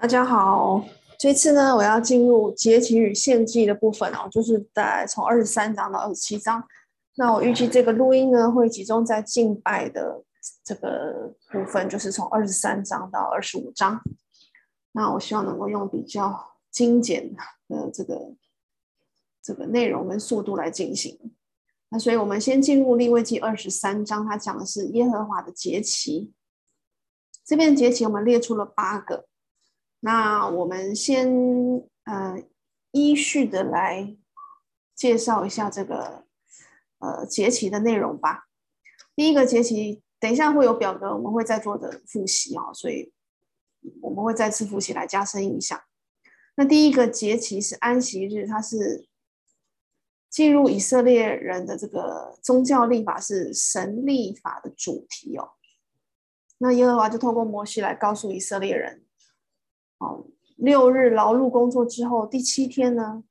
大家好，这次呢，我要进入节期与献祭的部分哦，就是在从二十三章到二十七章。那我预计这个录音呢，会集中在敬拜的这个部分，就是从二十三章到二十五章。那我希望能够用比较精简的这个这个内容跟速度来进行。那所以，我们先进入利未记二十三章，它讲的是耶和华的节期。这边节期我们列出了八个。那我们先呃依序的来介绍一下这个呃节期的内容吧。第一个节期，等一下会有表格，我们会再做的复习啊，所以我们会再次复习来加深印象。那第一个节期是安息日，它是进入以色列人的这个宗教立法，是神立法的主题哦。那耶和华就透过摩西来告诉以色列人。哦，六日劳碌工作之后，第七天呢，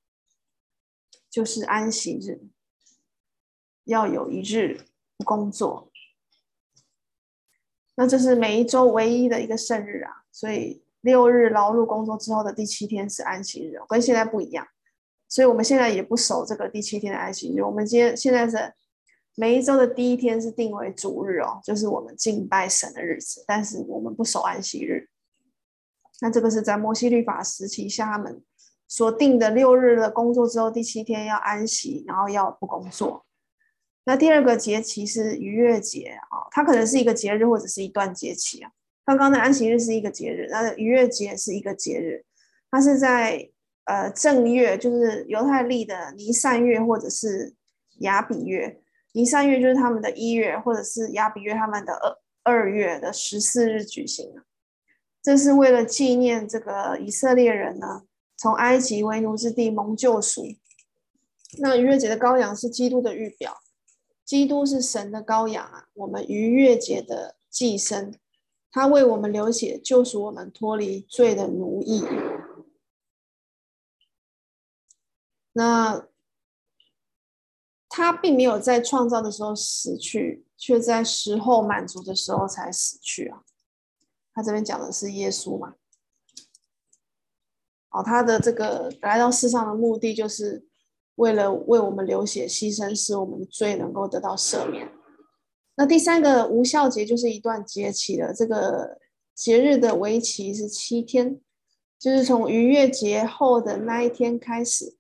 就是安息日，要有一日不工作。那这是每一周唯一的一个圣日啊，所以六日劳碌工作之后的第七天是安息日，跟现在不一样。所以我们现在也不守这个第七天的安息日，我们今天现在是每一周的第一天是定为主日哦，就是我们敬拜神的日子，但是我们不守安息日。那这个是在摩西律法时期下他们所定的六日的工作之后，第七天要安息，然后要不工作。那第二个节期是逾越节啊，它可能是一个节日或者是一段节期啊。刚刚的安息日是一个节日，那逾越节是一个节日，它是在呃正月，就是犹太历的尼散月或者是亚比月。尼散月就是他们的一月，或者是亚比月他们的二二月的十四日举行。这是为了纪念这个以色列人呢，从埃及为奴之地蒙救赎。那逾越节的羔羊是基督的预表，基督是神的羔羊啊，我们逾越节的祭牲，他为我们流血，救赎我们脱离罪的奴役。那他并没有在创造的时候死去，却在时候满足的时候才死去啊。他这边讲的是耶稣嘛？哦，他的这个来到世上的目的，就是为了为我们流血牺牲，使我们的罪能够得到赦免。那第三个无效节就是一段节期了，这个节日的为期是七天，就是从逾越节后的那一天开始，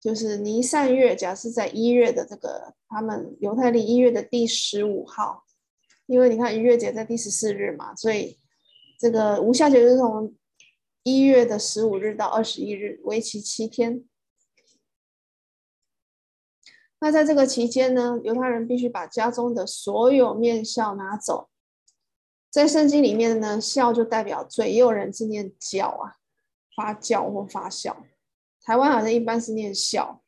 就是尼散月，假设在一月的这个他们犹太历一月的第十五号，因为你看逾越节在第十四日嘛，所以。这个无酵节是从一月的十五日到二十一日，为期七天。那在这个期间呢，犹太人必须把家中的所有面酵拿走。在圣经里面呢，酵就代表罪，也有人是念酵啊，发酵或发酵。台湾好像一般是念酵，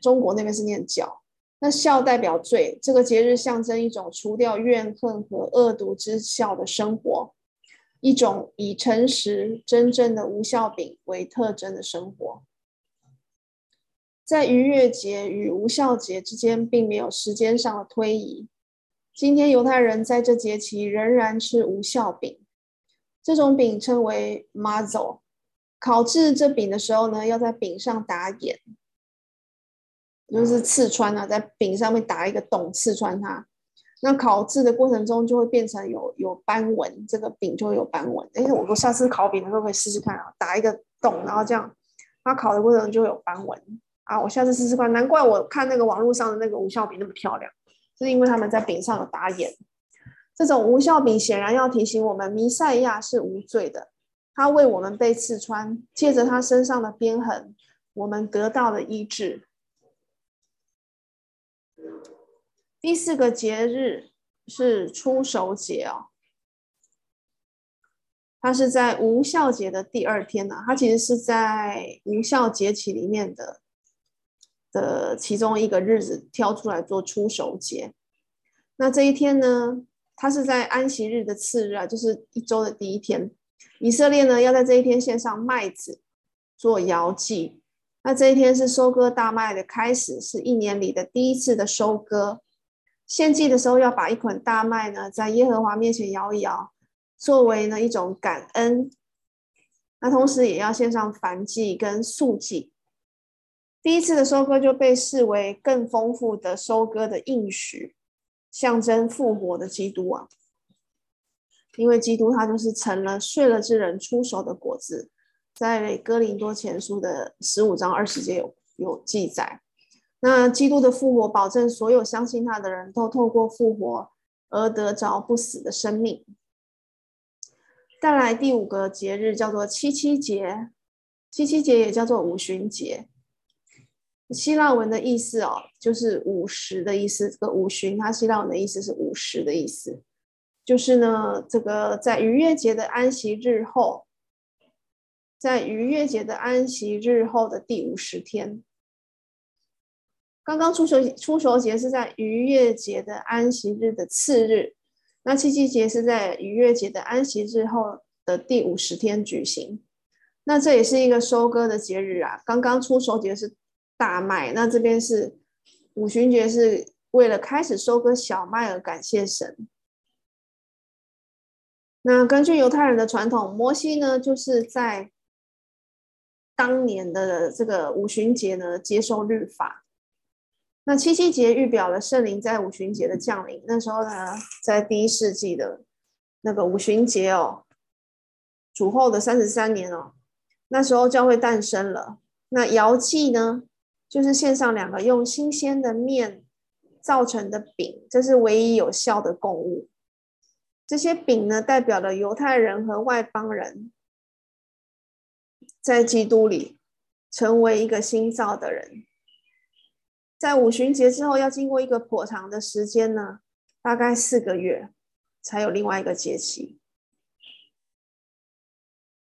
中国那边是念酵。那酵代表罪，这个节日象征一种除掉怨恨和恶毒之酵的生活。一种以诚实、真正的无酵饼为特征的生活，在逾越节与无酵节之间，并没有时间上的推移。今天犹太人在这节期仍然吃无酵饼，这种饼称为 mazel。烤制这饼的时候呢，要在饼上打眼，就是刺穿啊，在饼上面打一个洞，刺穿它。那烤制的过程中就会变成有有斑纹，这个饼就会有斑纹。哎，我说下次烤饼的时候可以试试看啊，打一个洞，然后这样，它烤的过程中就会有斑纹啊。我下次试试看，难怪我看那个网络上的那个无效饼那么漂亮，是因为他们在饼上有打眼。这种无效饼显然要提醒我们，弥赛亚是无罪的，他为我们被刺穿，借着他身上的鞭痕，我们得到了医治。第四个节日是初熟节哦，它是在无效节的第二天呢、啊。它其实是在无效节期里面的的其中一个日子挑出来做初熟节。那这一天呢，它是在安息日的次日啊，就是一周的第一天。以色列呢要在这一天献上麦子做摇祭。那这一天是收割大麦的开始，是一年里的第一次的收割。献祭的时候，要把一捆大麦呢，在耶和华面前摇一摇，作为呢一种感恩。那同时也要献上燔祭跟素祭。第一次的收割就被视为更丰富的收割的应许，象征复活的基督啊。因为基督他就是成了睡了之人出手的果子，在哥林多前书的十五章二十节有有记载。那基督的复活保证所有相信他的人都透过复活而得着不死的生命。再来第五个节日叫做七七节，七七节也叫做五旬节。希腊文的意思哦，就是五十的意思。这个五旬，它希腊文的意思是五十的意思。就是呢，这个在逾越节的安息日后，在逾越节的安息日后的第五十天，刚刚初熟初熟节是在逾越节的安息日的次日，那七七节是在逾越节的安息日后的第五十天举行。那这也是一个收割的节日啊。刚刚初熟节是大麦，那这边是五旬节，是为了开始收割小麦而感谢神。那根据犹太人的传统，摩西呢就是在当年的这个五旬节呢接受律法。那七七节预表了圣灵在五旬节的降临。那时候呢，在第一世纪的那个五旬节哦，主后的三十三年哦，那时候教会诞生了。那摇祭呢，就是献上两个用新鲜的面造成的饼，这是唯一有效的供物。这些饼呢，代表了犹太人和外邦人在基督里成为一个新造的人。在五旬节之后，要经过一个颇长的时间呢，大概四个月，才有另外一个节期。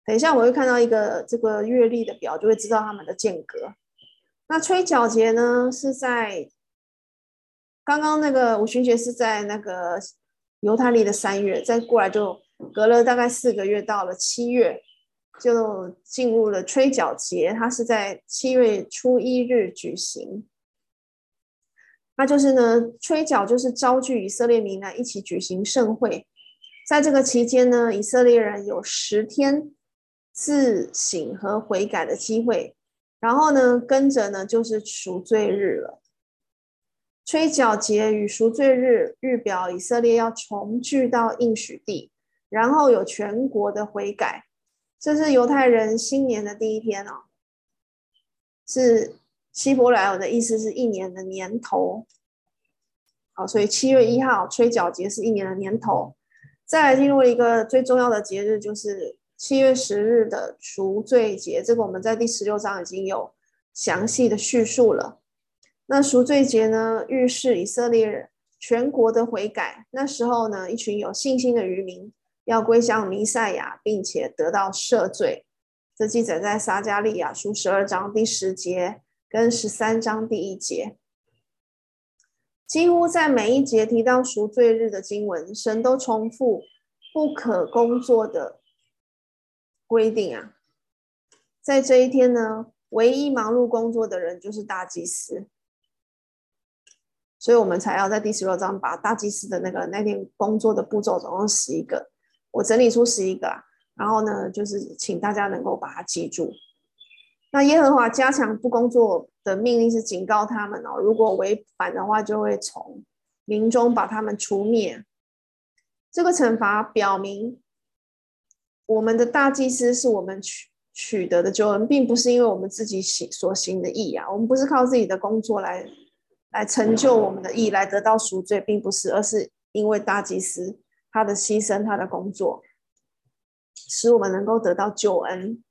等一下我会看到一个这个月历的表，就会知道他们的间隔。那吹角节呢，是在刚刚那个五旬节是在那个。犹太历的三月，再过来就隔了大概四个月，到了七月就进入了吹角节。它是在七月初一日举行。那就是呢，吹角就是召聚以色列民来一起举行盛会。在这个期间呢，以色列人有十天自省和悔改的机会。然后呢，跟着呢就是赎罪日了。吹角节与赎罪日预表以色列要重聚到应许地，然后有全国的悔改。这是犹太人新年的第一天哦，是希伯来文的意思是一年的年头。好，所以七月一号吹角节是一年的年头。再来进入一个最重要的节日，就是七月十日的赎罪节。这个我们在第十六章已经有详细的叙述了。那赎罪节呢，预示以色列人全国的悔改。那时候呢，一群有信心的渔民要归向弥赛亚，并且得到赦罪。这记载在撒加利亚书十二章第十节跟十三章第一节。几乎在每一节提到赎罪日的经文，神都重复不可工作的规定啊。在这一天呢，唯一忙碌工作的人就是大祭司。所以我们才要在第十六章把大祭司的那个那天工作的步骤总共十一个，我整理出十一个，啊然后呢，就是请大家能够把它记住。那耶和华加强不工作的命令是警告他们哦，如果违反的话，就会从民中把他们除灭。这个惩罚表明，我们的大祭司是我们取取得的救恩，并不是因为我们自己行所行的义啊，我们不是靠自己的工作来。来成就我们的义，来得到赎罪，并不是，而是因为大祭司他的牺牲，他的工作，使我们能够得到救恩。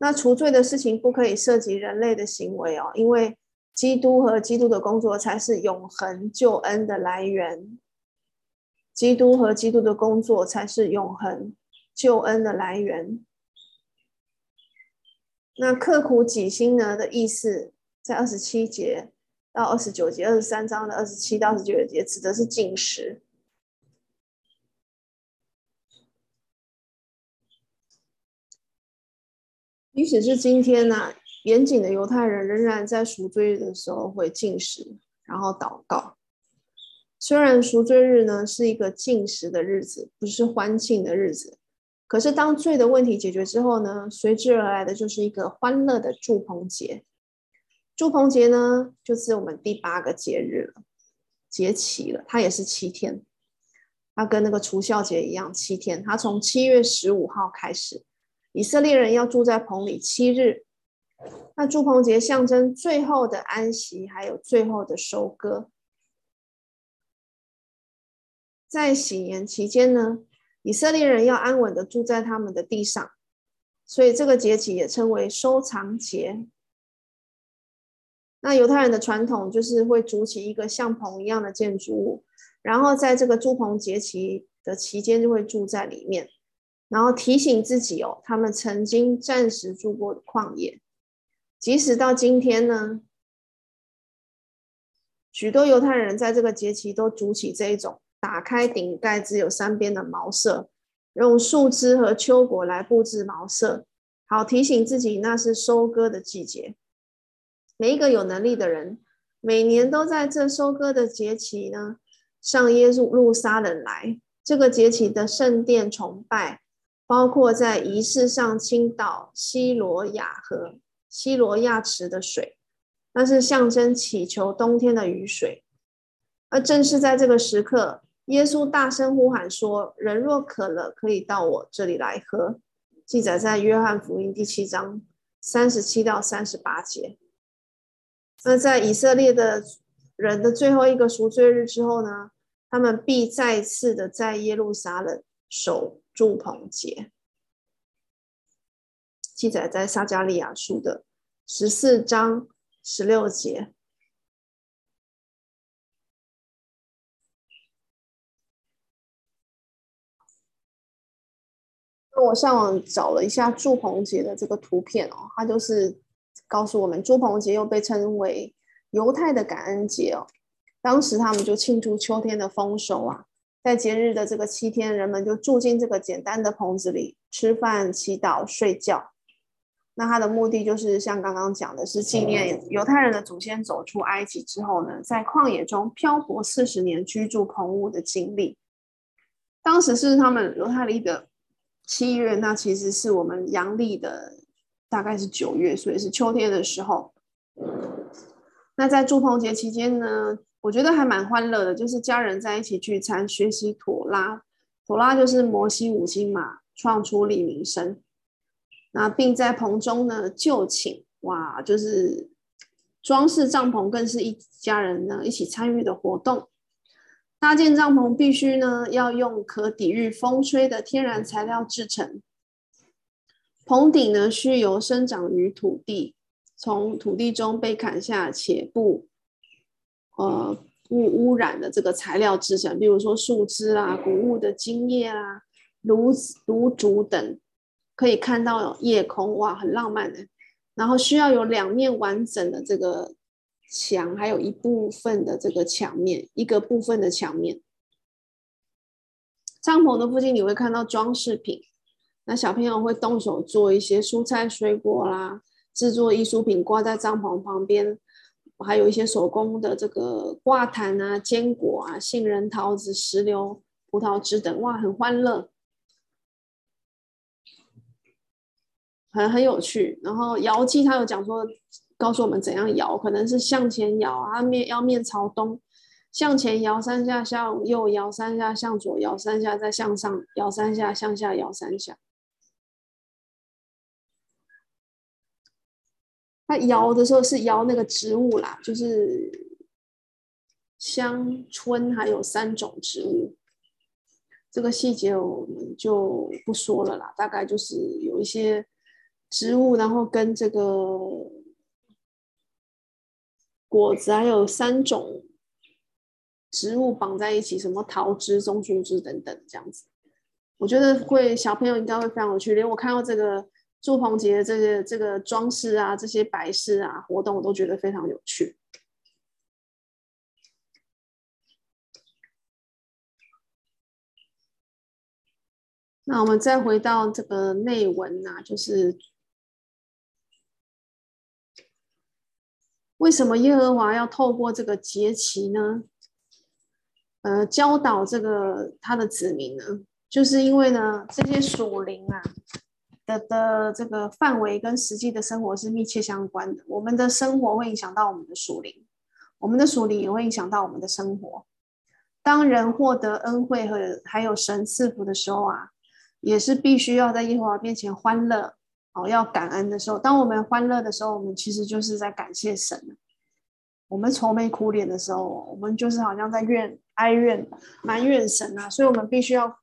那除罪的事情不可以涉及人类的行为哦，因为基督和基督的工作才是永恒救恩的来源。基督和基督的工作才是永恒救恩的来源。那刻苦己心呢的意思，在二十七节。到二十九节，二十三章的二十七到二十九节指的是禁食。即使是今天呢、严谨的犹太人仍然在赎罪日的时候会进食，然后祷告。虽然赎罪日呢是一个进食的日子，不是欢庆的日子，可是当罪的问题解决之后呢，随之而来的就是一个欢乐的祝棚节。祝棚节呢，就是我们第八个节日了，节期了，它也是七天，它跟那个除酵节一样，七天。它从七月十五号开始，以色列人要住在棚里七日。那住棚节象征最后的安息，还有最后的收割。在喜年期间呢，以色列人要安稳的住在他们的地上，所以这个节期也称为收藏节。那犹太人的传统就是会筑起一个像棚一样的建筑物，然后在这个住棚节期的期间就会住在里面，然后提醒自己哦，他们曾经暂时住过的旷野，即使到今天呢，许多犹太人在这个节期都筑起这一种。打开顶盖，只有三边的茅舍，用树枝和秋果来布置茅舍，好提醒自己那是收割的季节。每一个有能力的人，每年都在这收割的节期呢，上耶路撒冷来。这个节期的圣殿崇拜，包括在仪式上倾倒西罗亚河、西罗亚池的水，那是象征祈求冬天的雨水。而正是在这个时刻。耶稣大声呼喊说：“人若渴了，可以到我这里来喝。”记载在约翰福音第七章三十七到三十八节。那在以色列的人的最后一个赎罪日之后呢，他们必再次的在耶路撒冷守祝棚节。记载在撒迦利亚书的十四章十六节。我上网找了一下祝棚节的这个图片哦，它就是告诉我们，祝棚节又被称为犹太的感恩节哦。当时他们就庆祝秋天的丰收啊，在节日的这个七天，人们就住进这个简单的棚子里吃饭、祈祷、睡觉。那它的目的就是像刚刚讲的，是纪念犹太人的祖先走出埃及之后呢，在旷野中漂泊四十年居住棚屋的经历。当时是他们犹太历的。七月，那其实是我们阳历的，大概是九月，所以是秋天的时候。那在住棚节期间呢，我觉得还蛮欢乐的，就是家人在一起聚餐，学习妥拉。妥拉就是摩西五经嘛，创出利民生。那并在棚中呢就寝，哇，就是装饰帐篷，更是一家人呢一起参与的活动。搭建帐篷必须呢要用可抵御风吹的天然材料制成。棚顶呢需由生长于土地，从土地中被砍下且不呃不污染的这个材料制成，比如说树枝啦、谷物的茎叶啦、芦芦竹等，可以看到夜空，哇，很浪漫的。然后需要有两面完整的这个。墙还有一部分的这个墙面，一个部分的墙面。帐篷的附近你会看到装饰品，那小朋友会动手做一些蔬菜水果啦，制作艺术品挂在帐篷旁边，还有一些手工的这个挂毯啊、坚果啊、杏仁、桃子、石榴、葡萄汁等，哇，很欢乐，很很有趣。然后窑祭他有讲说。告诉我们怎样摇，可能是向前摇啊，面要面朝东，向前摇三下，向右摇三下，向左摇三下，再向上摇三下，向下摇三下。他摇的时候是摇那个植物啦，就是香椿，还有三种植物。这个细节我们就不说了啦，大概就是有一些植物，然后跟这个。果子还有三种植物绑在一起，什么桃枝、棕树枝等等，这样子，我觉得会小朋友应该会非常有趣。连我看到这个住棚节的这个这个装饰啊，这些摆饰啊活动，我都觉得非常有趣。那我们再回到这个内文啊，就是。为什么耶和华要透过这个节期呢？呃，教导这个他的子民呢？就是因为呢，这些属灵啊的的这个范围跟实际的生活是密切相关的。我们的生活会影响到我们的属灵，我们的属灵也会影响到我们的生活。当人获得恩惠和还有神赐福的时候啊，也是必须要在耶和华面前欢乐哦，要感恩的时候。当我们欢乐的时候，我们其实就是在感谢神。我们愁眉苦脸的时候，我们就是好像在怨哀怨埋怨神啊，所以我们必须要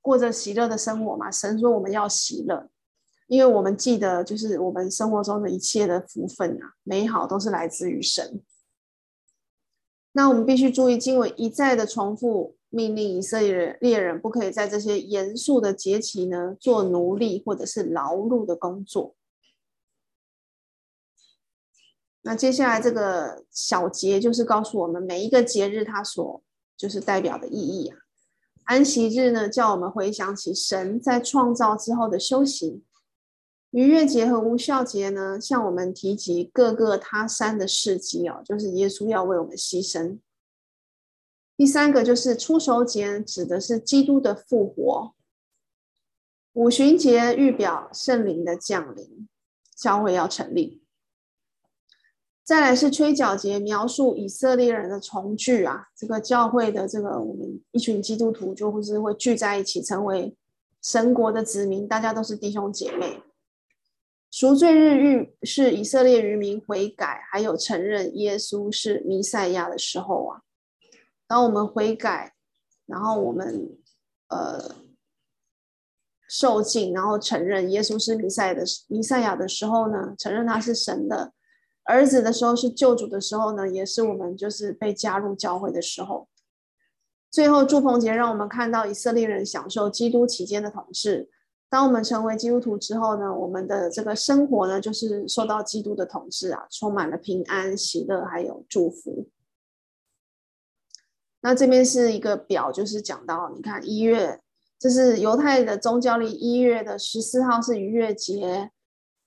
过着喜乐的生活嘛。神说我们要喜乐，因为我们记得就是我们生活中的一切的福分啊，美好都是来自于神。那我们必须注意经文一再的重复命令以色列人列人不可以在这些严肃的节期呢做奴隶或者是劳碌的工作。那接下来这个小节就是告诉我们每一个节日它所就是代表的意义啊。安息日呢，叫我们回想起神在创造之后的修行。逾越节和无酵节呢，向我们提及各个他山的事迹哦，就是耶稣要为我们牺牲。第三个就是初熟节，指的是基督的复活。五旬节预表圣灵的降临，教会要成立。再来是吹角节，描述以色列人的重聚啊，这个教会的这个我们一群基督徒就会是会聚在一起，成为神国的子民，大家都是弟兄姐妹。赎罪日预是以色列渔民悔改，还有承认耶稣是弥赛亚的时候啊。当我们悔改，然后我们呃受浸，然后承认耶稣是弥赛的弥赛亚的时候呢，承认他是神的。儿子的时候是救主的时候呢，也是我们就是被加入教会的时候。最后住棚节让我们看到以色列人享受基督期间的统治。当我们成为基督徒之后呢，我们的这个生活呢，就是受到基督的统治啊，充满了平安、喜乐还有祝福。那这边是一个表，就是讲到你看一月，这是犹太的宗教历，一月的十四号是逾越节。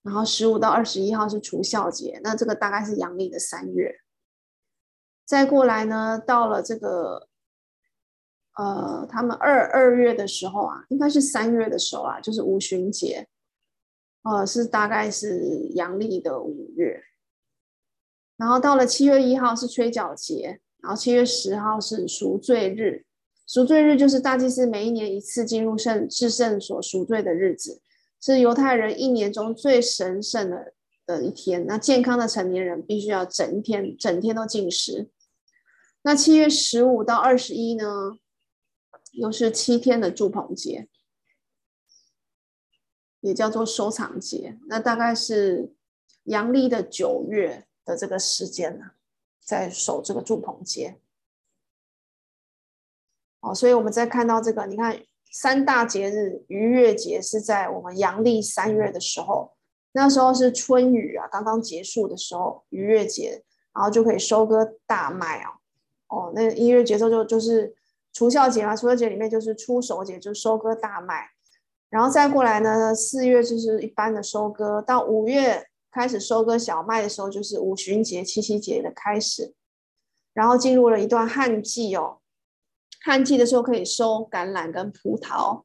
然后十五到二十一号是除酵节，那这个大概是阳历的三月。再过来呢，到了这个，呃，他们二二月的时候啊，应该是三月的时候啊，就是五旬节，呃，是大概是阳历的五月。然后到了七月一号是吹角节，然后七月十号是赎罪日，赎罪日就是大祭司每一年一次进入圣至圣所赎罪的日子。是犹太人一年中最神圣的的一天。那健康的成年人必须要整天整天都禁食。那七月十五到二十一呢，又是七天的祝棚节，也叫做收藏节。那大概是阳历的九月的这个时间呢，在守这个祝棚节。哦，所以我们再看到这个，你看。三大节日，逾越节是在我们阳历三月的时候，那时候是春雨啊，刚刚结束的时候，逾越节，然后就可以收割大麦啊。哦，那音乐节奏就就是除酵节嘛，除酵节里面就是初熟节，就是收割大麦，然后再过来呢，四月就是一般的收割，到五月开始收割小麦的时候，就是五旬节、七夕节的开始，然后进入了一段旱季哦。旱季的时候可以收橄榄跟葡萄，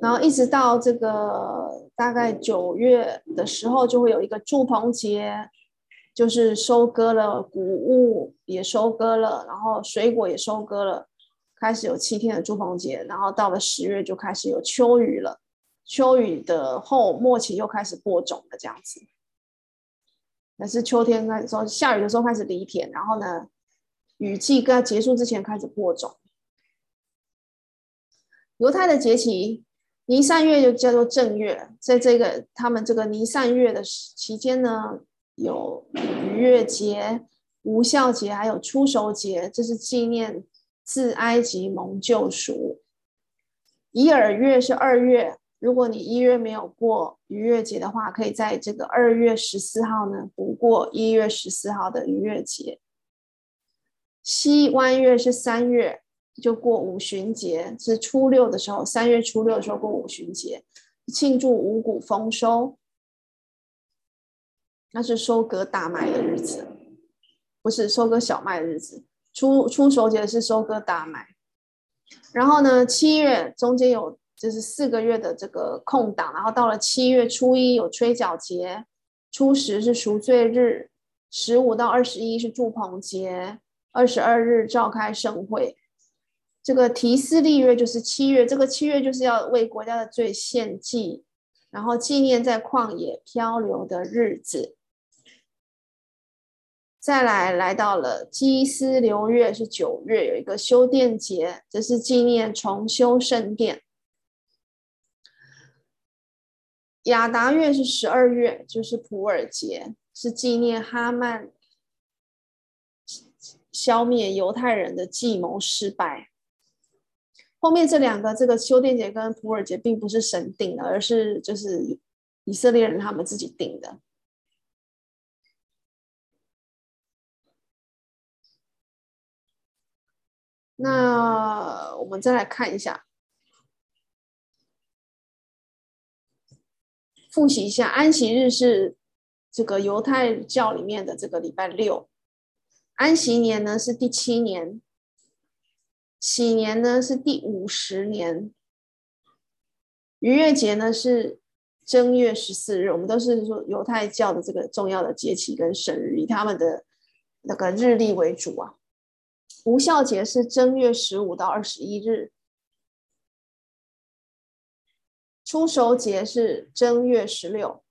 然后一直到这个大概九月的时候，就会有一个祝棚节，就是收割了谷物也收割了，然后水果也收割了，开始有七天的住棚节，然后到了十月就开始有秋雨了，秋雨的后末期又开始播种了这样子。那是秋天开始说下雨的时候开始犁田，然后呢，雨季刚结束之前开始播种。犹太的节期，尼散月就叫做正月，在这个他们这个尼散月的期间呢，有逾越节、无酵节，还有出熟节，这是纪念自埃及蒙救赎。以尔月是二月，如果你一月没有过逾越节的话，可以在这个二月十四号呢补过一月十四号的逾越节。西湾月是三月。就过五旬节，是初六的时候，三月初六的时候过五旬节，庆祝五谷丰收。那是收割大麦的日子，不是收割小麦的日子。初初熟节是收割大麦。然后呢，七月中间有就是四个月的这个空档，然后到了七月初一有吹角节，初十是赎罪日，十五到二十一是祝棚节，二十二日召开盛会。这个提斯利月就是七月，这个七月就是要为国家的罪献祭，然后纪念在旷野漂流的日子。再来来到了基斯流月是九月，有一个修殿节，这是纪念重修圣殿。亚达月是十二月，就是普尔节，是纪念哈曼消灭犹太人的计谋失败。后面这两个，这个修殿节跟普尔节，并不是神定的，而是就是以色列人他们自己定的。那我们再来看一下，复习一下，安息日是这个犹太教里面的这个礼拜六，安息年呢是第七年，喜年呢是第五十年，逾越节呢是正月十四日，我们都是说犹太教的这个重要的节期跟生日，以他们的那个日历为主啊。无效节是正月十五到二十一日，初熟节是正月十六，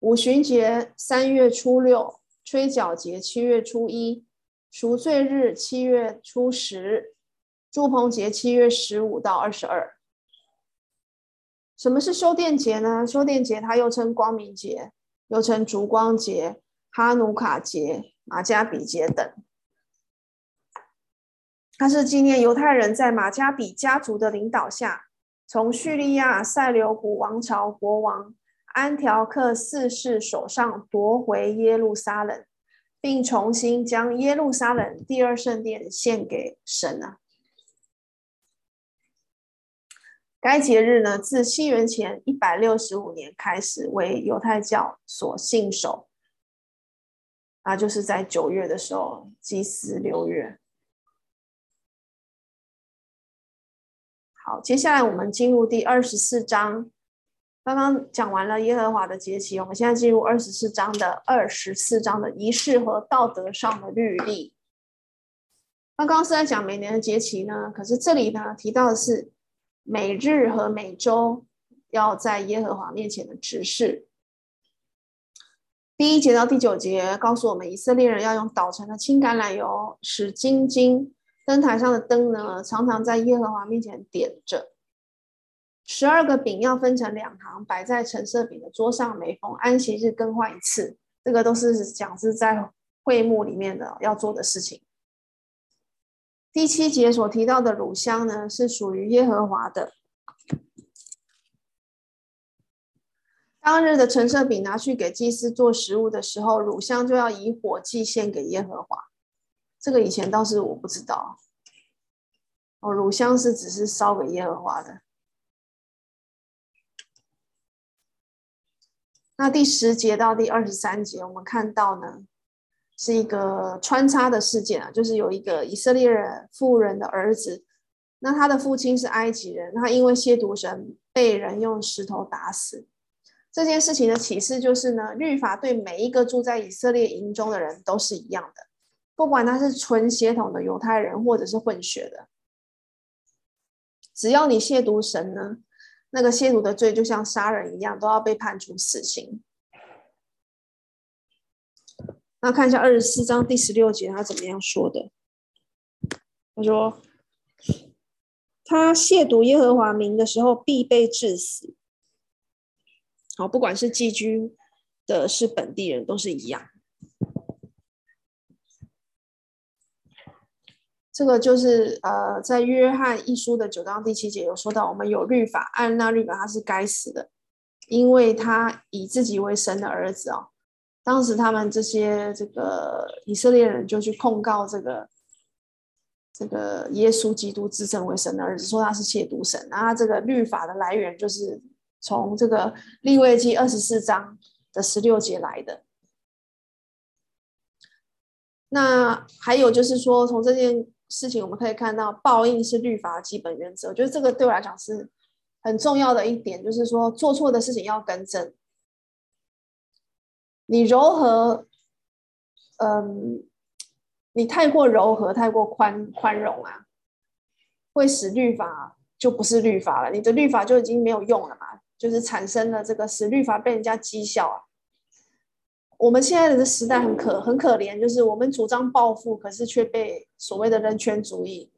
五旬节三月初六，吹角节七月初一，赎罪日七月初十，祝棚节七月十五到二十二。什么是修电节呢？修电节它又称光明节，又称烛光节、哈努卡节、马加比节等。它是纪念犹太人在马加比家族的领导下，从叙利亚塞琉古王朝国王安条克四世手上夺回耶路撒冷，并重新将耶路撒冷第二圣殿献给神啊。该节日呢，自西元前一百六十五年开始为犹太教所信守，那就是在九月的时候，祭司六月。好，接下来我们进入第二十四章。刚刚讲完了耶和华的节期，我们现在进入二十四章的二十四章的仪式和道德上的律例。刚刚是在讲每年的节期呢，可是这里呢提到的是每日和每周要在耶和华面前的执事。第一节到第九节告诉我们，以色列人要用捣成的青橄榄油使金晶。灯台上的灯呢，常常在耶和华面前点着。十二个饼要分成两行，摆在陈设饼的桌上，每逢安息日更换一次。这个都是讲是在会幕里面的要做的事情。第七节所提到的乳香呢，是属于耶和华的。当日的陈设饼拿去给祭司做食物的时候，乳香就要以火祭献给耶和华。这个以前倒是我不知道，哦，乳香是只是烧给耶和华的。那第十节到第二十三节，我们看到呢，是一个穿插的事件啊，就是有一个以色列人妇人的儿子，那他的父亲是埃及人，他因为亵渎神被人用石头打死。这件事情的启示就是呢，律法对每一个住在以色列营中的人都是一样的。不管他是纯血统的犹太人，或者是混血的，只要你亵渎神呢，那个亵渎的罪就像杀人一样，都要被判处死刑。那看一下二十四章第十六节，他怎么样说的？他说：“他亵渎耶和华名的时候，必被治死。”好，不管是寄居的，是本地人，都是一样。这个就是呃，在约翰一书的九章第七节有说到，我们有律法，按那律法他是该死的，因为他以自己为神的儿子哦。当时他们这些这个以色列人就去控告这个这个耶稣基督自称为神的儿子，说他是亵渎神。那他这个律法的来源就是从这个利未记二十四章的十六节来的。那还有就是说，从这件。事情，我们可以看到报应是律法的基本原则。我觉得这个对我来讲是很重要的一点，就是说做错的事情要更正。你柔和，嗯，你太过柔和、太过宽宽容啊，会使律法就不是律法了，你的律法就已经没有用了嘛，就是产生了这个使律法被人家讥笑啊。我们现在的时代很可很可怜，就是我们主张报复，可是却被所谓的人权主义、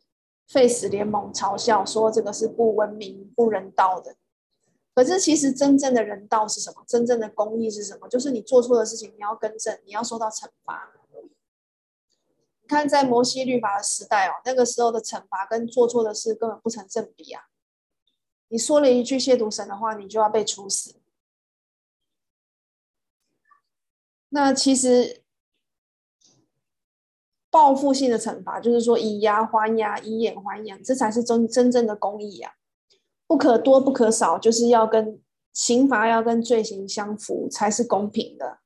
废死联盟嘲笑，说这个是不文明、不人道的。可是其实真正的人道是什么？真正的公义是什么？就是你做错的事情，你要更正，你要受到惩罚。你看，在摩西律法的时代哦，那个时候的惩罚跟做错的事根本不成正比啊！你说了一句亵渎神的话，你就要被处死。那其实报复性的惩罚，就是说以牙还牙，以眼还眼，这才是真真正的公义啊！不可多，不可少，就是要跟刑罚要跟罪行相符，才是公平的。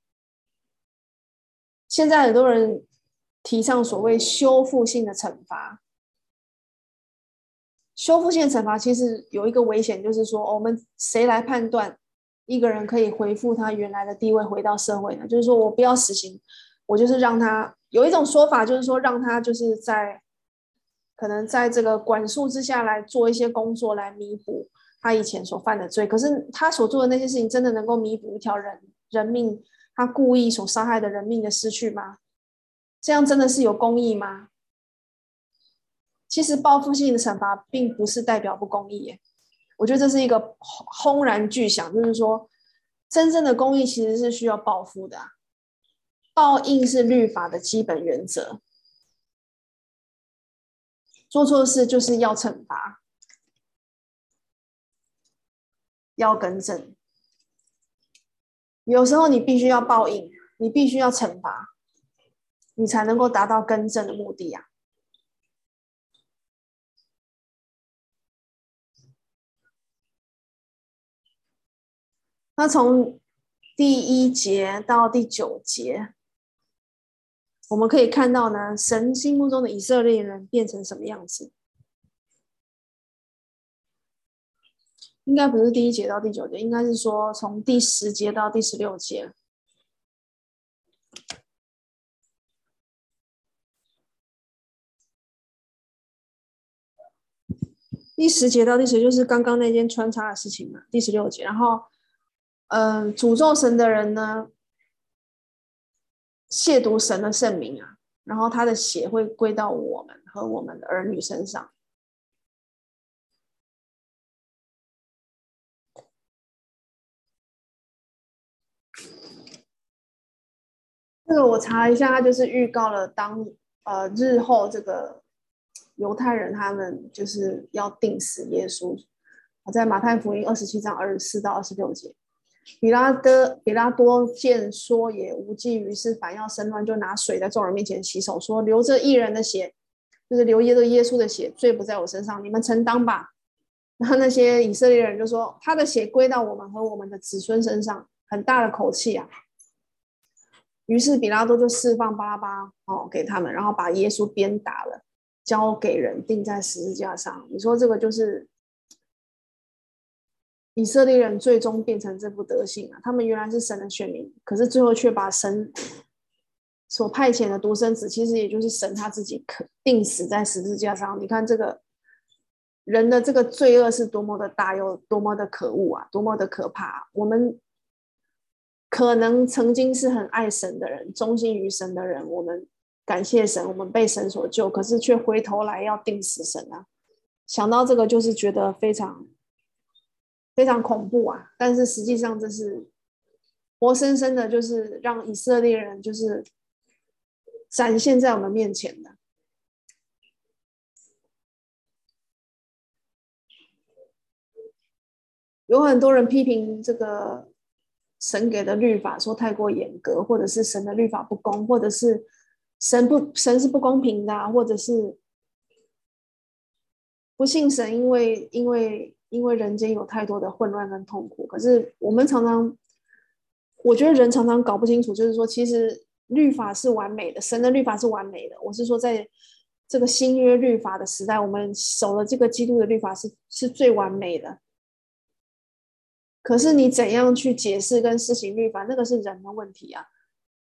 现在很多人提倡所谓修复性的惩罚，修复性的惩罚其实有一个危险，就是说我们谁来判断？一个人可以恢复他原来的地位，回到社会呢？就是说我不要死刑，我就是让他有一种说法，就是说让他就是在可能在这个管束之下来做一些工作，来弥补他以前所犯的罪。可是他所做的那些事情，真的能够弥补一条人人命，他故意所伤害的人命的失去吗？这样真的是有公义吗？其实报复性的惩罚并不是代表不公义耶。我觉得这是一个轰然巨响，就是说，真正的公义其实是需要报复的，报应是律法的基本原则。做错事就是要惩罚，要更正。有时候你必须要报应，你必须要惩罚，你才能够达到更正的目的呀。那从第一节到第九节，我们可以看到呢，神心目中的以色列人变成什么样子？应该不是第一节到第九节，应该是说从第十节到第十六节。第十节到第十就是刚刚那件穿插的事情嘛，第十六节，然后。嗯，诅咒神的人呢，亵渎神的圣名啊，然后他的血会归到我们和我们的儿女身上。这个我查了一下，他就是预告了当呃日后这个犹太人他们就是要定死耶稣。我在马太福音二十七章二十四到二十六节。比拉多，比拉多见说也无济，于事反要生乱，就拿水在众人面前洗手，说：“流这义人的血，就是流耶稣耶稣的血，罪不在我身上，你们承担吧。”然后那些以色列人就说：“他的血归到我们和我们的子孙身上，很大的口气啊。”于是比拉多就释放巴拉巴哦给他们，然后把耶稣鞭打了，交给人钉在十字架上。你说这个就是？以色列人最终变成这副德行啊！他们原来是神的选民，可是最后却把神 所派遣的独生子，其实也就是神他自己，可定死在十字架上。你看这个人的这个罪恶是多么的大，又多么的可恶啊，多么的可怕！我们可能曾经是很爱神的人，忠心于神的人，我们感谢神，我们被神所救，可是却回头来要定死神啊！想到这个，就是觉得非常。非常恐怖啊！但是实际上这是活生生的，就是让以色列人就是展现在我们面前的。有很多人批评这个神给的律法，说太过严格，或者是神的律法不公，或者是神不神是不公平的啊，或者是不信神，因为因为。因为人间有太多的混乱跟痛苦，可是我们常常，我觉得人常常搞不清楚，就是说，其实律法是完美的，神的律法是完美的。我是说在，这个新约律法的时代，我们守了这个基督的律法是是最完美的。可是你怎样去解释跟施行律法，那个是人的问题啊。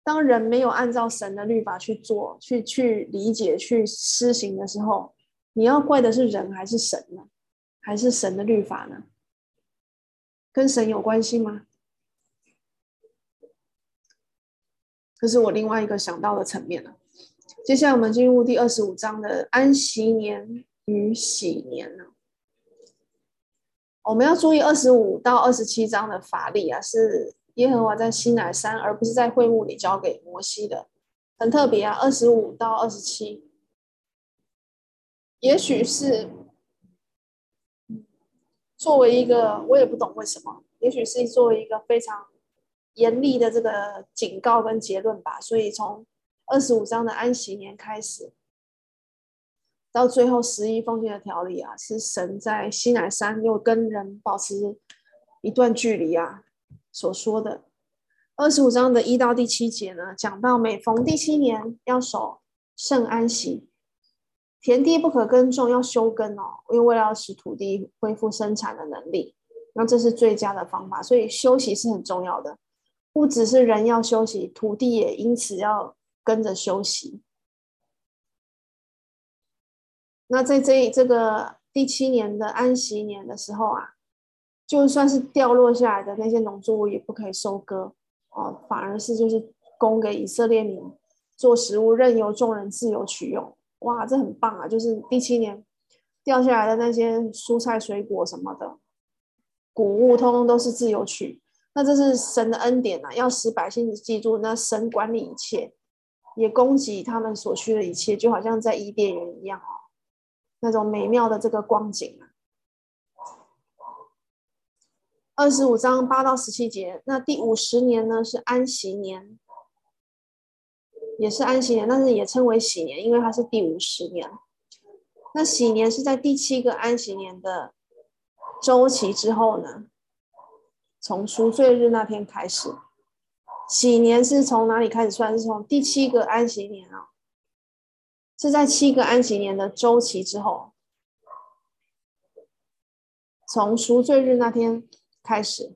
当人没有按照神的律法去做、去去理解、去施行的时候，你要怪的是人还是神呢？还是神的律法呢？跟神有关系吗？这是我另外一个想到的层面了。接下来我们进入第二十五章的安息年与喜年了。我们要注意二十五到二十七章的法例啊，是耶和华在西乃山，而不是在会幕里交给摩西的，很特别啊。二十五到二十七，也许是作为一个，我也不懂为什么，也许是作为一个非常严厉的这个警告跟结论吧。所以从二十五章的安息年开始，到最后十一奉献的条例啊，是神在西乃山又跟人保持一段距离啊所说的。二十五章的一到第七节呢，讲到每逢第七年要守圣安息，田地不可耕种，要休耕哦，因为为了要使土地恢复生产的能力，那这是最佳的方法。所以休息是很重要的，不只是人要休息，土地也因此要。跟着休息。那在这这个第七年的安息年的时候啊，就算是掉落下来的那些农作物也不可以收割哦，反而是就是供给以色列民做食物，任由众人自由取用。哇，这很棒啊！就是第七年掉下来的那些蔬菜、水果什么的谷物，通通都是自由取。那这是神的恩典啊，要使百姓记住，那神管理一切。也供给他们所需的一切，就好像在伊甸园一样哦，那种美妙的这个光景啊。二十五章八到十七节，那第五十年呢是安息年，也是安息年，但是也称为喜年，因为它是第五十年。那喜年是在第七个安息年的周期之后呢，从赎罪日那天开始。喜年是从哪里开始算？是从第七个安息年啊，是在七个安息年的周期之后，从赎罪日那天开始，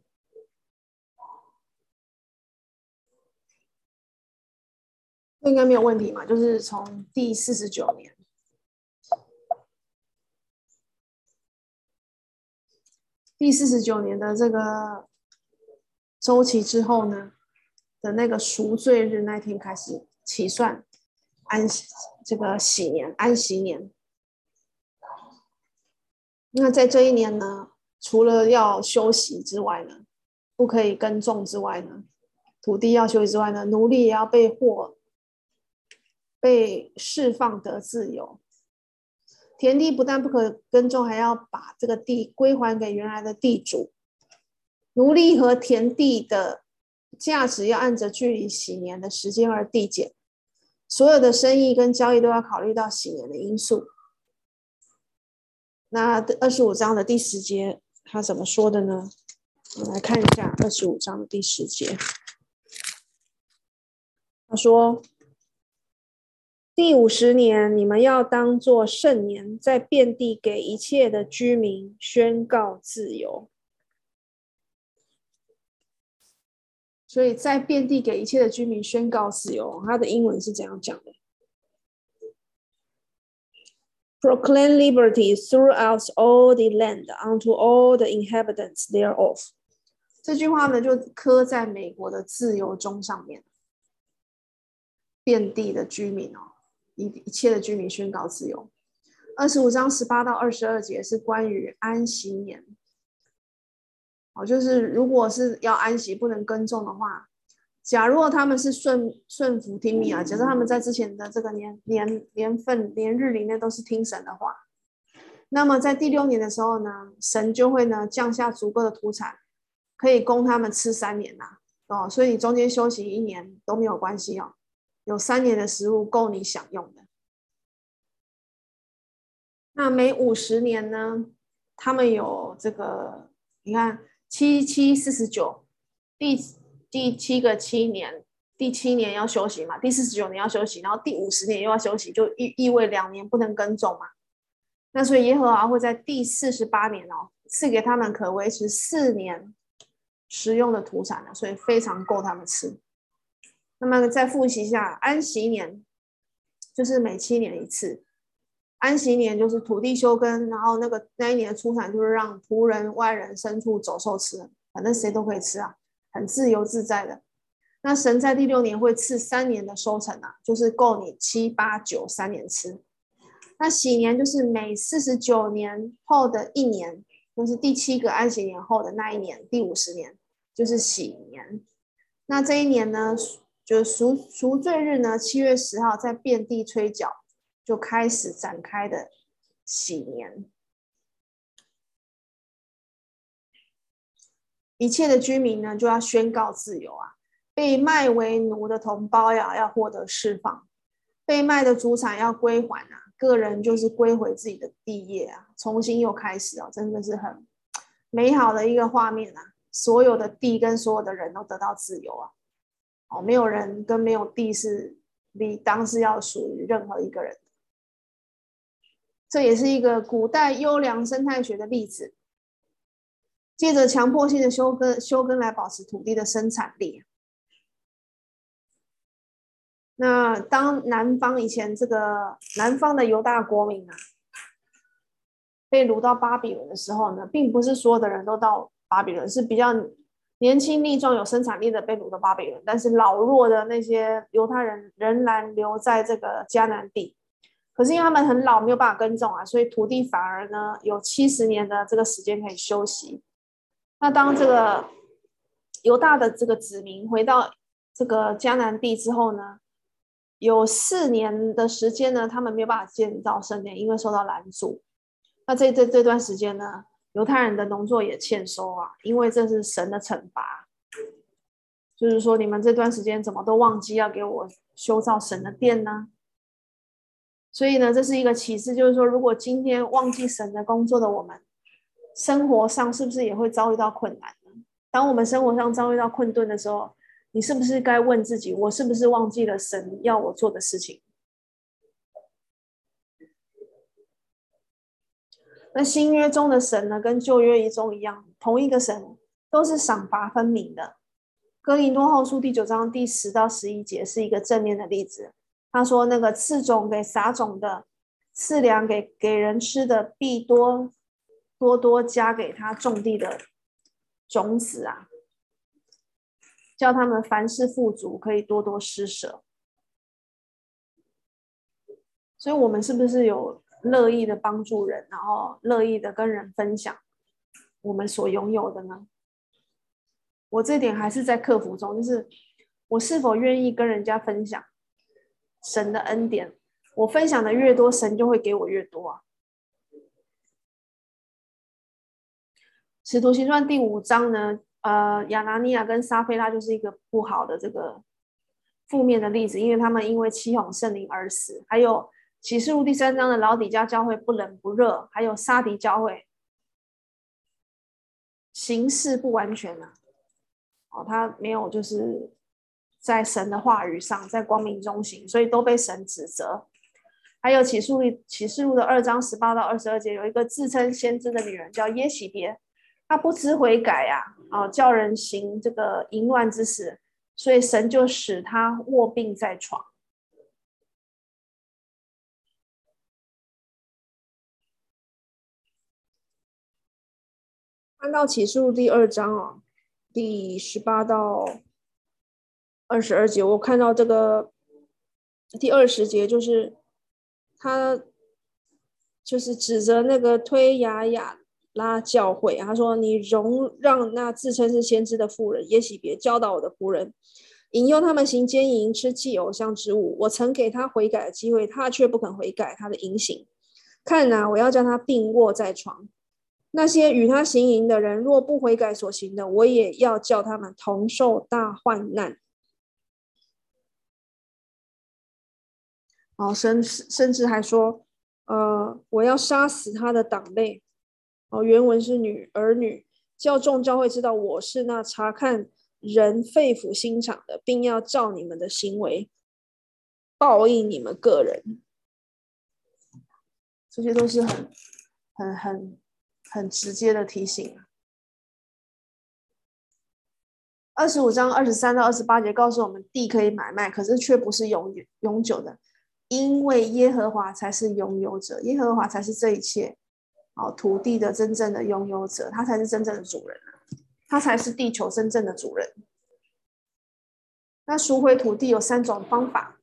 应该没有问题嘛？就是从第四十九年，第四十九年的这个周期之后呢？的那个赎罪日那天开始起算安这个喜年安息年。那在这一年呢，除了要休息之外呢，不可以耕种之外呢，土地要休息之外呢，奴隶也要被获被释放得自由。田地不但不可耕种，还要把这个地归还给原来的地主。奴隶和田地的。价值要按着距离喜年的时间而递减，所有的生意跟交易都要考虑到喜年的因素。那二十五章的第十节，他怎么说的呢？我们来看一下二十五章的第十节。他说：“第五十年，你们要当作圣年，在遍地给一切的居民宣告自由。”所以在遍地给一切的居民宣告自由，它的英文是怎样讲的？Proclaim liberty throughout all the land unto all the inhabitants thereof。这句话呢，就刻在美国的自由钟上面。遍地的居民哦，一一切的居民宣告自由。二十五章十八到二十二节是关于安息年。哦，就是如果是要安息不能耕种的话，假如他们是顺顺服听命啊，假设他们在之前的这个年年年份年日里面都是听神的话，那么在第六年的时候呢，神就会呢降下足够的土产，可以供他们吃三年呐。哦，所以你中间休息一年都没有关系哦，有三年的食物够你享用的。那每五十年呢，他们有这个，你看。七七四十九，第第七个七年第七年要休息嘛，第四十九年要休息，然后第五十年又要休息，就意意味两年不能耕种嘛。那所以耶和华会在第四十八年哦，赐给他们可维持四年食用的土产的，所以非常够他们吃。那么再复习一下，安息年就是每七年一次，安息年就是土地休耕，然后那个那一年的出产就是让仆人、外人、牲畜、走兽吃，反正谁都可以吃啊，很自由自在的。那神在第六年会赐三年的收成啊，就是够你七八九三年吃。那喜年就是每四十九年后的一年，就是第七个安息年后的那一年，第五十年就是喜年。那这一年呢，就赎赎罪日呢，七月十号在遍地吹角，就开始展开的喜年。一切的居民呢，就要宣告自由啊。被卖为奴的同胞呀，要获得释放；被卖的祖产要归还啊，个人就是归回自己的地业啊，重新又开始哦，真的是很美好的一个画面啊！所有的地跟所有的人都得到自由啊！哦，没有人跟没有地是理当是要属于任何一个人。这也是一个古代优良生态学的例子，借着强迫性的休耕，休耕来保持土地的生产力。那当南方以前这个南方的犹大国民啊，被掳到巴比伦的时候呢，并不是所有的人都到巴比伦，是比较年轻力壮、有生产力的被掳到巴比伦，但是老弱的那些犹太人仍然留在这个迦南地。可是因为他们很老，没有办法耕种啊，所以土地反而呢有七十年的这个时间可以休息。那当这个犹大的这个子民回到这个迦南地之后呢，有四年的时间呢，他们没有办法建造圣殿，因为受到拦阻。那这这这段时间呢，犹太人的农作也欠收啊，因为这是神的惩罚。就是说，你们这段时间怎么都忘记要给我修造神的殿呢？所以呢，这是一个启示，就是说，如果今天忘记神的工作的我们，生活上是不是也会遭遇到困难呢？当我们生活上遭遇到困顿的时候，你是不是该问自己，我是不是忘记了神要我做的事情？那新约中的神呢，跟旧约一中一样，同一个神，都是赏罚分明的。哥林多后书第九章第十到十一节是一个正面的例子。他说：“那个赐种给撒种的，赐粮给给人吃的，必多多多加给他种地的种子啊。”叫他们凡事富足，可以多多施舍。所以，我们是不是有乐意的帮助人，然后乐意的跟人分享我们所拥有的呢？我这点还是在克服中，就是我是否愿意跟人家分享神的恩典？我分享的越多，神就会给我越多啊。使徒行传第五章呢？呃，亚拿尼亚跟撒非拉就是一个不好的这个负面的例子，因为他们因为欺哄圣灵而死。还有启示录第三章的老底嘉教会不冷不热，还有撒狄教会行事不完全啊，哦，他没有就是在神的话语上在光明中行，所以都被神指责。还有启示录启示录的二章十八到二十二节，有一个自称先知的女人叫耶洗别。她不知悔改呀，啊，哦，叫人行这个淫乱之事，所以神就使她卧病在床。翻到启示录第二章啊，第十八到二十二节，我看到这个第二十节，就是他就是指责那个推雅雅。拉教会，他说：“你容让那自称是先知的妇人也许别教导我的仆人，引诱他们行奸淫，吃祭偶像之物。我曾给他悔改的机会，他却不肯悔改他的淫行。看呐，我要将他病卧在床。那些与他行淫的人，若不悔改所行的，我也要叫他们同受大患难。哦，甚甚至还说，呃，我要杀死他的党类。哦，原文是女儿女，叫众教会知道我是那查看人肺腑心肠的，并要照你们的行为报应你们个人。这些都是很、很、很、很直接的提醒。二十五章二十三到二十八节告诉我们，地可以买卖，可是却不是永远永久的，因为耶和华才是拥有者，耶和华才是这一切，哦，土地的真正的拥有者，他才是真正的主人，他才是地球真正的主人。那赎回土地有三种方法，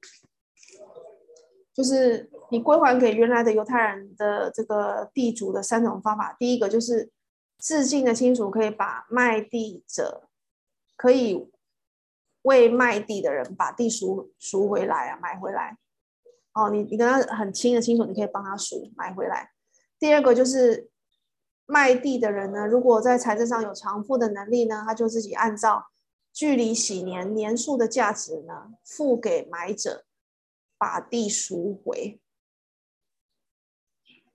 就是你归还给原来的犹太人的这个地主的三种方法。第一个就是至近的亲属可以把卖地者。可以为卖地的人把地赎赎回来啊，买回来。哦，你你跟他很亲的亲属，你可以帮他赎买回来。第二个就是卖地的人呢，如果在财政上有偿付的能力呢，他就自己按照距离禧年年数的价值呢，付给买者，把地赎回。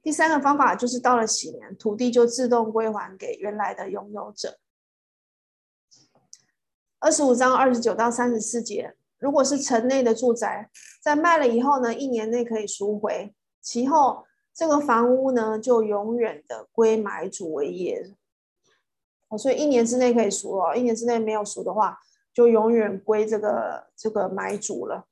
第三个方法就是到了禧年，土地就自动归还给原来的拥有者。二十五章二十九到三十四节，如果是城内的住宅，在卖了以后呢，一年内可以赎回，其后这个房屋呢就永远的归买主为业。哦，所以一年之内可以赎哦，一年之内没有赎的话，就永远归这个这个买主了。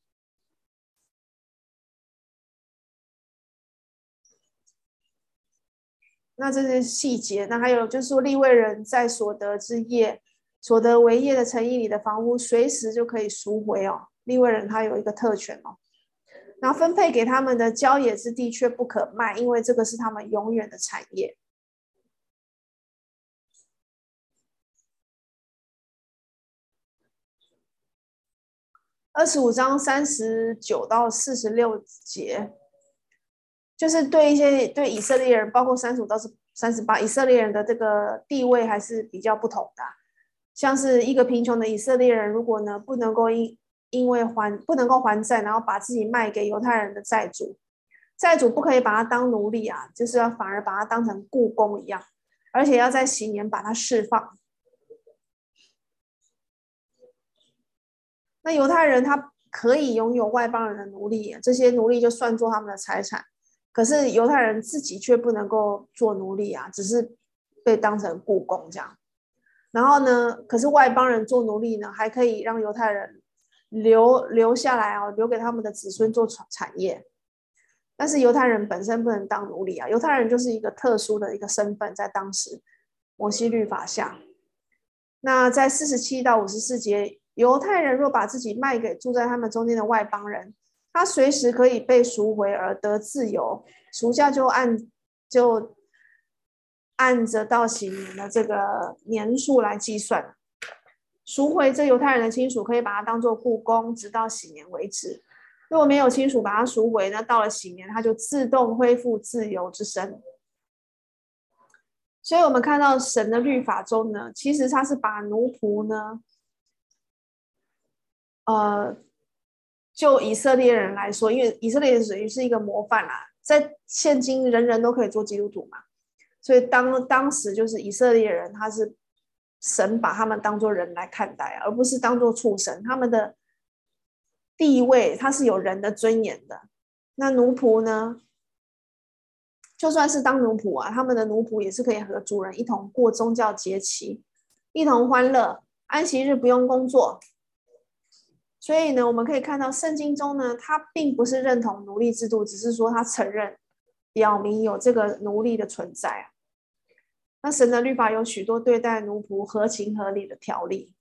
那这些细节，那还有就是说，利未人在所得之业。所得为业的城邑里的房屋，随时就可以赎回哦。利未人他有一个特权哦，然后分配给他们的郊野之地却不可卖，因为这个是他们永远的产业。二十五章三十九到四十六节，就是对一些对以色列人，包括三十五到三十八，以色列人的这个地位还是比较不同的。像是一个贫穷的以色列人，如果呢不能够因因为还不能够还债，然后把自己卖给犹太人的债主，债主不可以把他当奴隶啊，就是要反而把他当成雇工一样，而且要在禧年把他释放。那犹太人他可以拥有外邦人的奴隶，这些奴隶就算作他们的财产，可是犹太人自己却不能够做奴隶啊，只是被当成雇工这样。然后呢，可是外邦人做奴隶呢，还可以让犹太人留留下来啊，留给他们的子孙做产产业。但是犹太人本身不能当奴隶啊，犹太人就是一个特殊的一个身份，在当时摩西律法下。那在四十七到五十四节，犹太人若把自己卖给住在他们中间的外邦人，他随时可以被赎回而得自由，赎价就按就。按着到禧年的这个年数来计算，赎回这犹太人的亲属可以把他当做雇工，直到禧年为止。如果没有亲属把他赎回，那到了禧年，他就自动恢复自由之身。所以，我们看到神的律法中呢，其实他是把奴仆呢，呃，就以色列人来说，因为以色列人属于是一个模范啦，在现今人人都可以做基督徒嘛。所以当当时就是以色列人，他是神把他们当做人来看待，而不是当做畜生。他们的地位，他是有人的尊严的。那奴仆呢？就算是当奴仆啊，他们的奴仆也是可以和主人一同过宗教节期，一同欢乐，安息日不用工作。所以呢，我们可以看到圣经中呢，他并不是认同奴隶制度，只是说他承认，表明有这个奴隶的存在啊。那神的律法有许多对待奴仆合情合理的条例。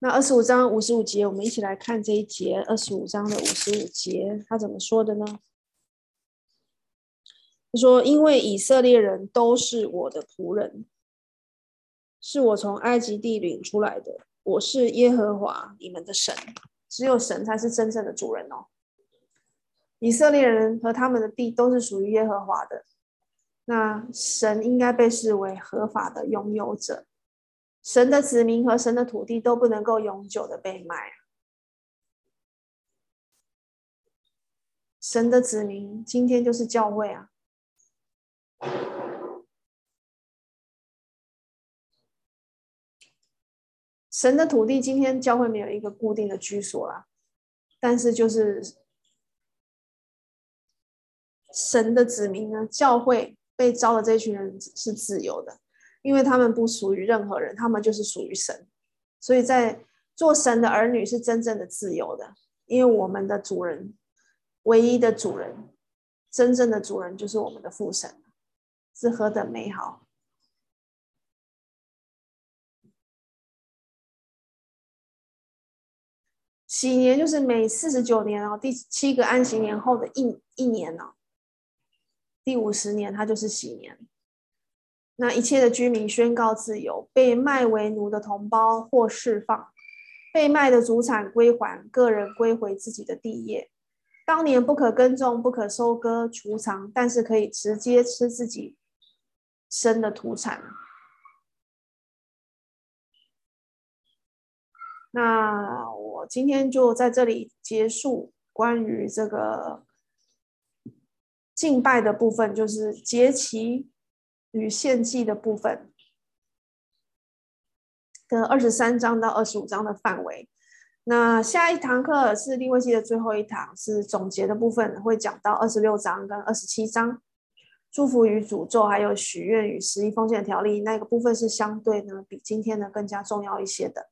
那二十五章五十五节，我们一起来看这一节。二十五章的五十五节，他怎么说的呢？他说：“因为以色列人都是我的仆人，是我从埃及地领出来的。我是耶和华你们的神，只有神才是真正的主人哦。以色列人和他们的地都是属于耶和华的。”那神应该被视为合法的拥有者，神的子民和神的土地都不能够永久的被卖。神的子民今天就是教会啊，神的土地，今天教会没有一个固定的居所啦，但是就是神的子民呢，教会被召的这群人是自由的，因为他们不属于任何人，他们就是属于神，所以在做神的儿女是真正的自由的，因为我们的主人，唯一的主人，真正的主人就是我们的父神，是何等美好。禧年就是每四十九年哦，第七个安息年后的一一年哦，第五十年它就是禧年。那一切的居民宣告自由，被卖为奴的同胞或释放，被卖的祖产归还，个人归回自己的地业。当年不可耕种，不可收割储藏，但是可以直接吃自己生的土产。那我今天就在这里结束关于这个敬拜的部分，就是节期与献祭的部分的二十三章到二十五章的范围。那下一堂课是利未记的最后一堂，是总结的部分，会讲到二十六章跟二十七章，祝福与诅咒，还有许愿与十一奉献的条例，那个部分是相对呢比今天呢更加重要一些的。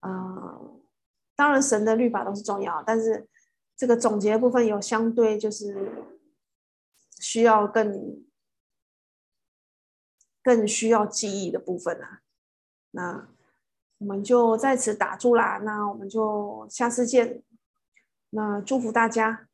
嗯，当然，神的律法都是重要，但是这个总结部分有相对就是需要更更需要记忆的部分啊。那我们就在此打住啦，那我们就下次见。那祝福大家。